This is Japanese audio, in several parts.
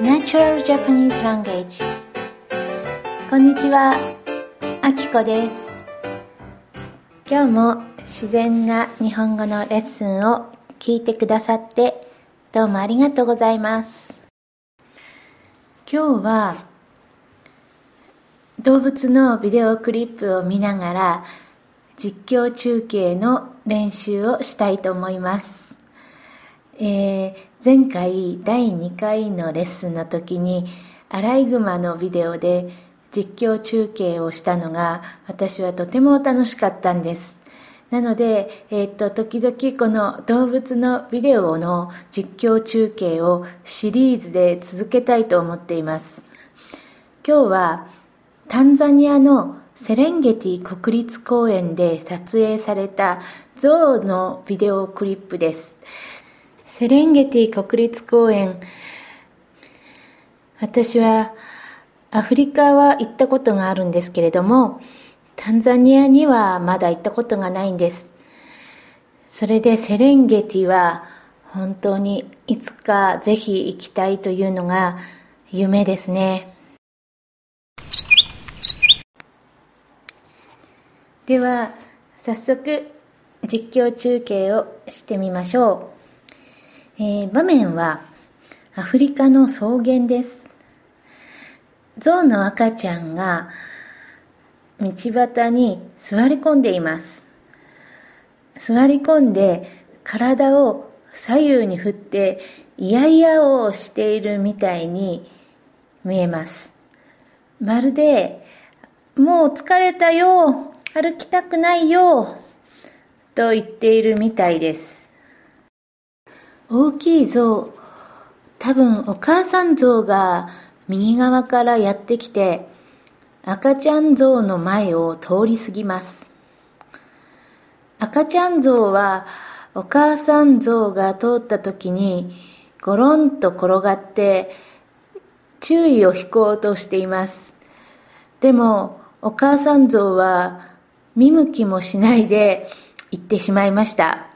Natural Japanese Language. こんにちは、あきこです。今日も自然な日本語のレッスンを聞いてくださってどうもありがとうございます。今日は動物のビデオクリップを見ながら実況中継の練習をしたいと思います、えー、前回第2回のレッスンの時にアライグマのビデオで実況中継をしたのが私はとても楽しかったんですなので、えっ、と、時々この動物のビデオの実況中継をシリーズで続けたいと思っています。今日はタンザニアのセレンゲティ国立公園で撮影されたゾウのビデオクリップです。セレンゲティ国立公園、私はアフリカは行ったことがあるんですけれども、タンザニアにはまだ行ったことがないんです。それでセレンゲティは本当にいつかぜひ行きたいというのが夢ですね。では早速実況中継をしてみましょう、えー、場面はアフリカの草原です。象の赤ちゃんが道端に座り込んでいます。座り込んで体を左右に振ってイヤイヤをしているみたいに見えます。まるでもう疲れたよ歩きたくないよと言っているみたいです。大きい象多分お母さん象が右側からやってきて赤ちゃん象の前を通り過ぎます。赤ちゃん象はお母さん象が通った時にゴロンと転がって注意を引こうとしています。でもお母さん象は見向きもしないで行ってしまいました。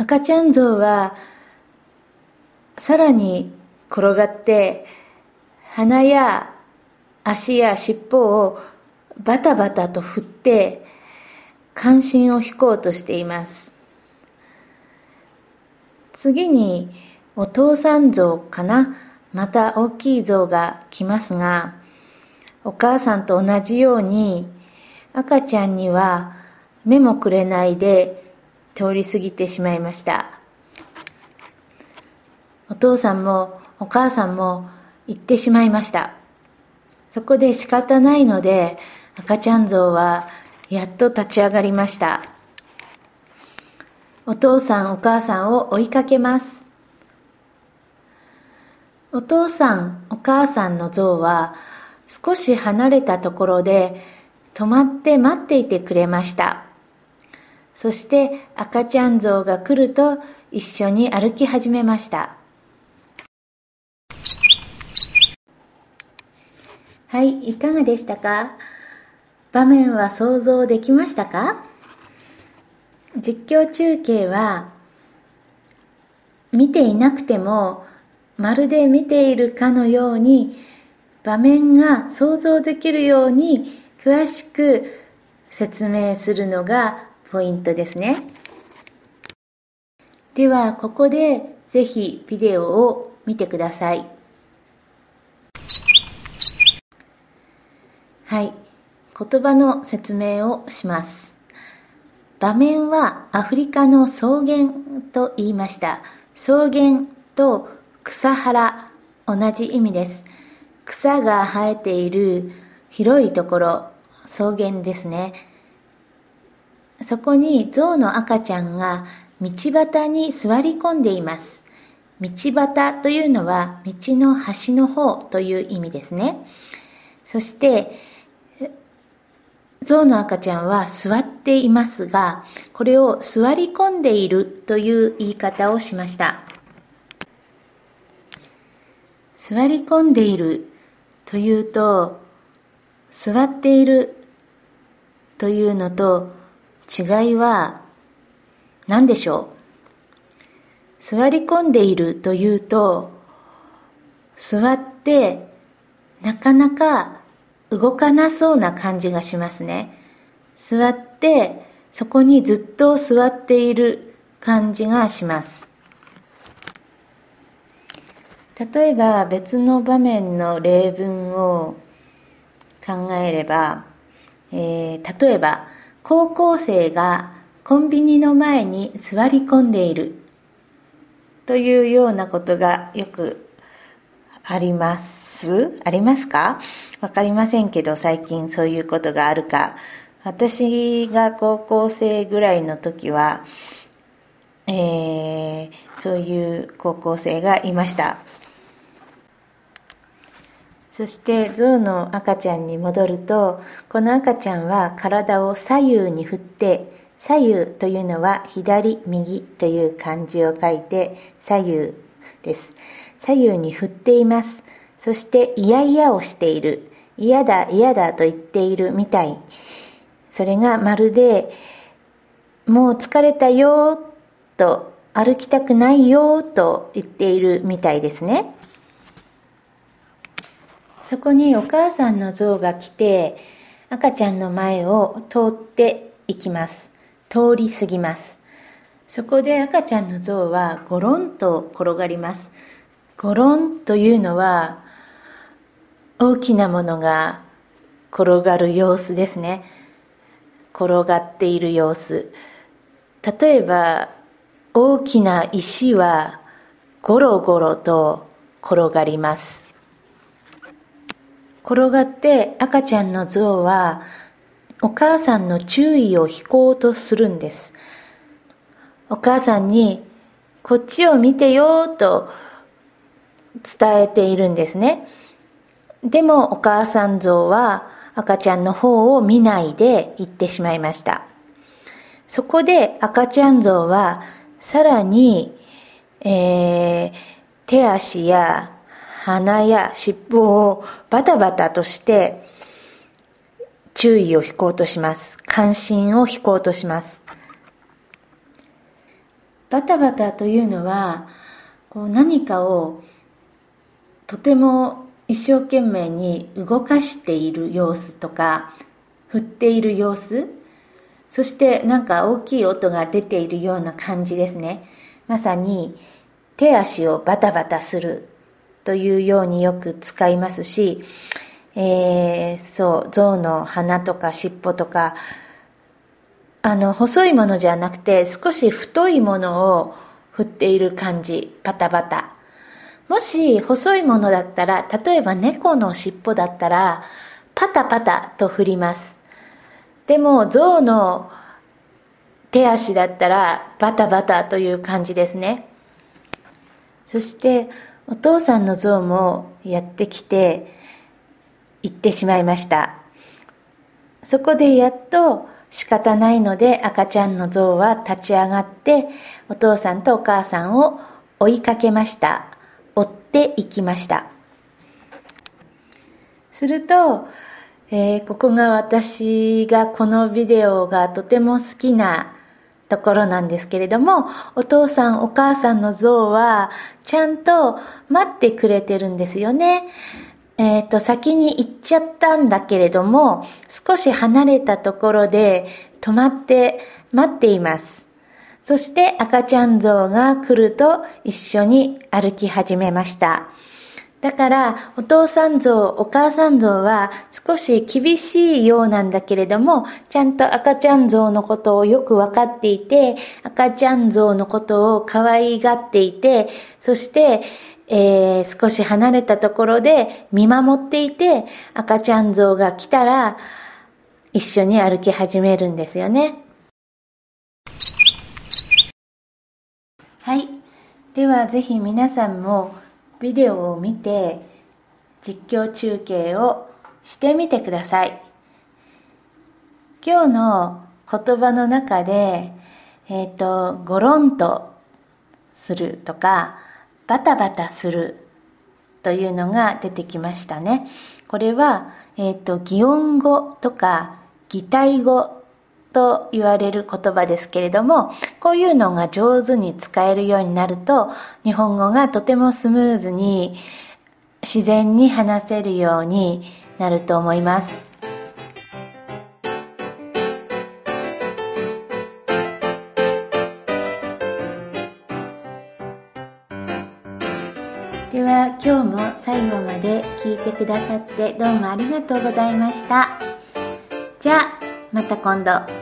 赤ちゃん象はさらに転がって鼻や足や尻尾をバタバタと振って関心を引こうとしています。次にお父さん像かな。また大きい像が来ますがお母さんと同じように赤ちゃんには目もくれないで通り過ぎてしまいました。お父さんもお母さんも行ってしまいました。そこで仕方ないので赤ちゃん像はやっと立ち上がりました。お父さんお母さんを追いかけます。お父さんお母さんの像は少し離れたところで止まって待っていてくれました。そして赤ちゃん像が来ると一緒に歩き始めました。はい、いかがでしたか？場面は想像できましたか？実況中継は見ていなくてもまるで見ているかのように場面が想像できるように詳しく説明するのがポイントですねではここでぜひビデオを見てくださいはい。言葉の説明をします。場面はアフリカの草原と言いました。草原と草原、同じ意味です。草が生えている広いところ、草原ですね。そこに象の赤ちゃんが道端に座り込んでいます。道端というのは道の端の方という意味ですね。そして、象の赤ちゃんは座っていますが、これを座り込んでいるという言い方をしました。座り込んでいるというと、座っているというのと違いは何でしょう？座り込んでいるというと座ってなかなか動かなそうな感じがしますね。座ってそこにずっと座っている感じがします。例えば別の場面の例文を考えれば、えー、例えば高校生がコンビニの前に座り込んでいる。というようなことがよくあります。ありますか？わかりませんけど最近そういうことがあるか。私が高校生ぐらいの時は、えー、そういう高校生がいました。そして象の赤ちゃんに戻るとこの赤ちゃんは体を左右に振って左右というのは左右という漢字を書いて左右です。左右に振っています。そして嫌々をしている。嫌だ嫌だと言っているみたい。それがまるでもう疲れたよと歩きたくないよと言っているみたいですね。そこにお母さんの像が来て赤ちゃんの前を通っていきます。通り過ぎます。そこで赤ちゃんの像はゴロンと転がります。ゴロンというのは大きなものが転がる様子ですね。転がっている様子。例えば大きな石はゴロゴロと転がります。転がって赤ちゃんの像はお母さんの注意を引こうとするんです。お母さんに、こっちを見てよと伝えているんですね。でもお母さん像は赤ちゃんの方を見ないで行ってしまいました。そこで赤ちゃん像はさらに、えー、手足や鼻や尻尾をバタバタとして注意を引こうとします。関心を引こうとします。バタバタというのは、こう何かをとても一生懸命に動かしている様子とか、振っている様子、そしてなんか大きい音が出ているような感じですね。まさに手足をバタバタするというようによく使いますし、えー、そう象の鼻とか尻尾とかあの細いものじゃなくて少し太いものを振っている感じパタパタ。もし細いものだったら例えば猫の尻尾だったらパタパタと振ります。でも象の手足だったらバタバタという感じですね。そしてお父さんの象もやってきて行ってしまいました。そこでやっと仕方ないので赤ちゃんの像は立ち上がってお父さんとお母さんを追いかけました。追っていきました。すると、えー、ここが私がこのビデオがとても好きなところなんですけれどもお父さんお母さんの像はちゃんと待ってくれてるんですよねえっ、ー、と、先に行っちゃったんだけれども、少し離れたところで止まって待っています。そして赤ちゃん像が来ると一緒に歩き始めました。だからお父さん像、お母さん像は少し厳しいようなんだけれども、ちゃんと赤ちゃん像のことをよくわかっていて、赤ちゃん像のことを可愛がっていて、そして、えー、少し離れたところで見守っていて赤ちゃん像が来たら一緒に歩き始めるんですよね。はい。ではぜひ皆さんもビデオを見て実況中継をしてみてください。今日の言葉の中で、えっ、ー、と、ゴロンとするとか、バタバタするというのが出てきましたね。これは、えっ、ー、と、擬音語とか擬態語と言われる言葉ですけれども、こういうのが上手に使えるようになると、日本語がとてもスムーズに自然に話せるようになると思います。では今日も最後まで聞いてくださってどうもありがとうございました。じゃあまた今度。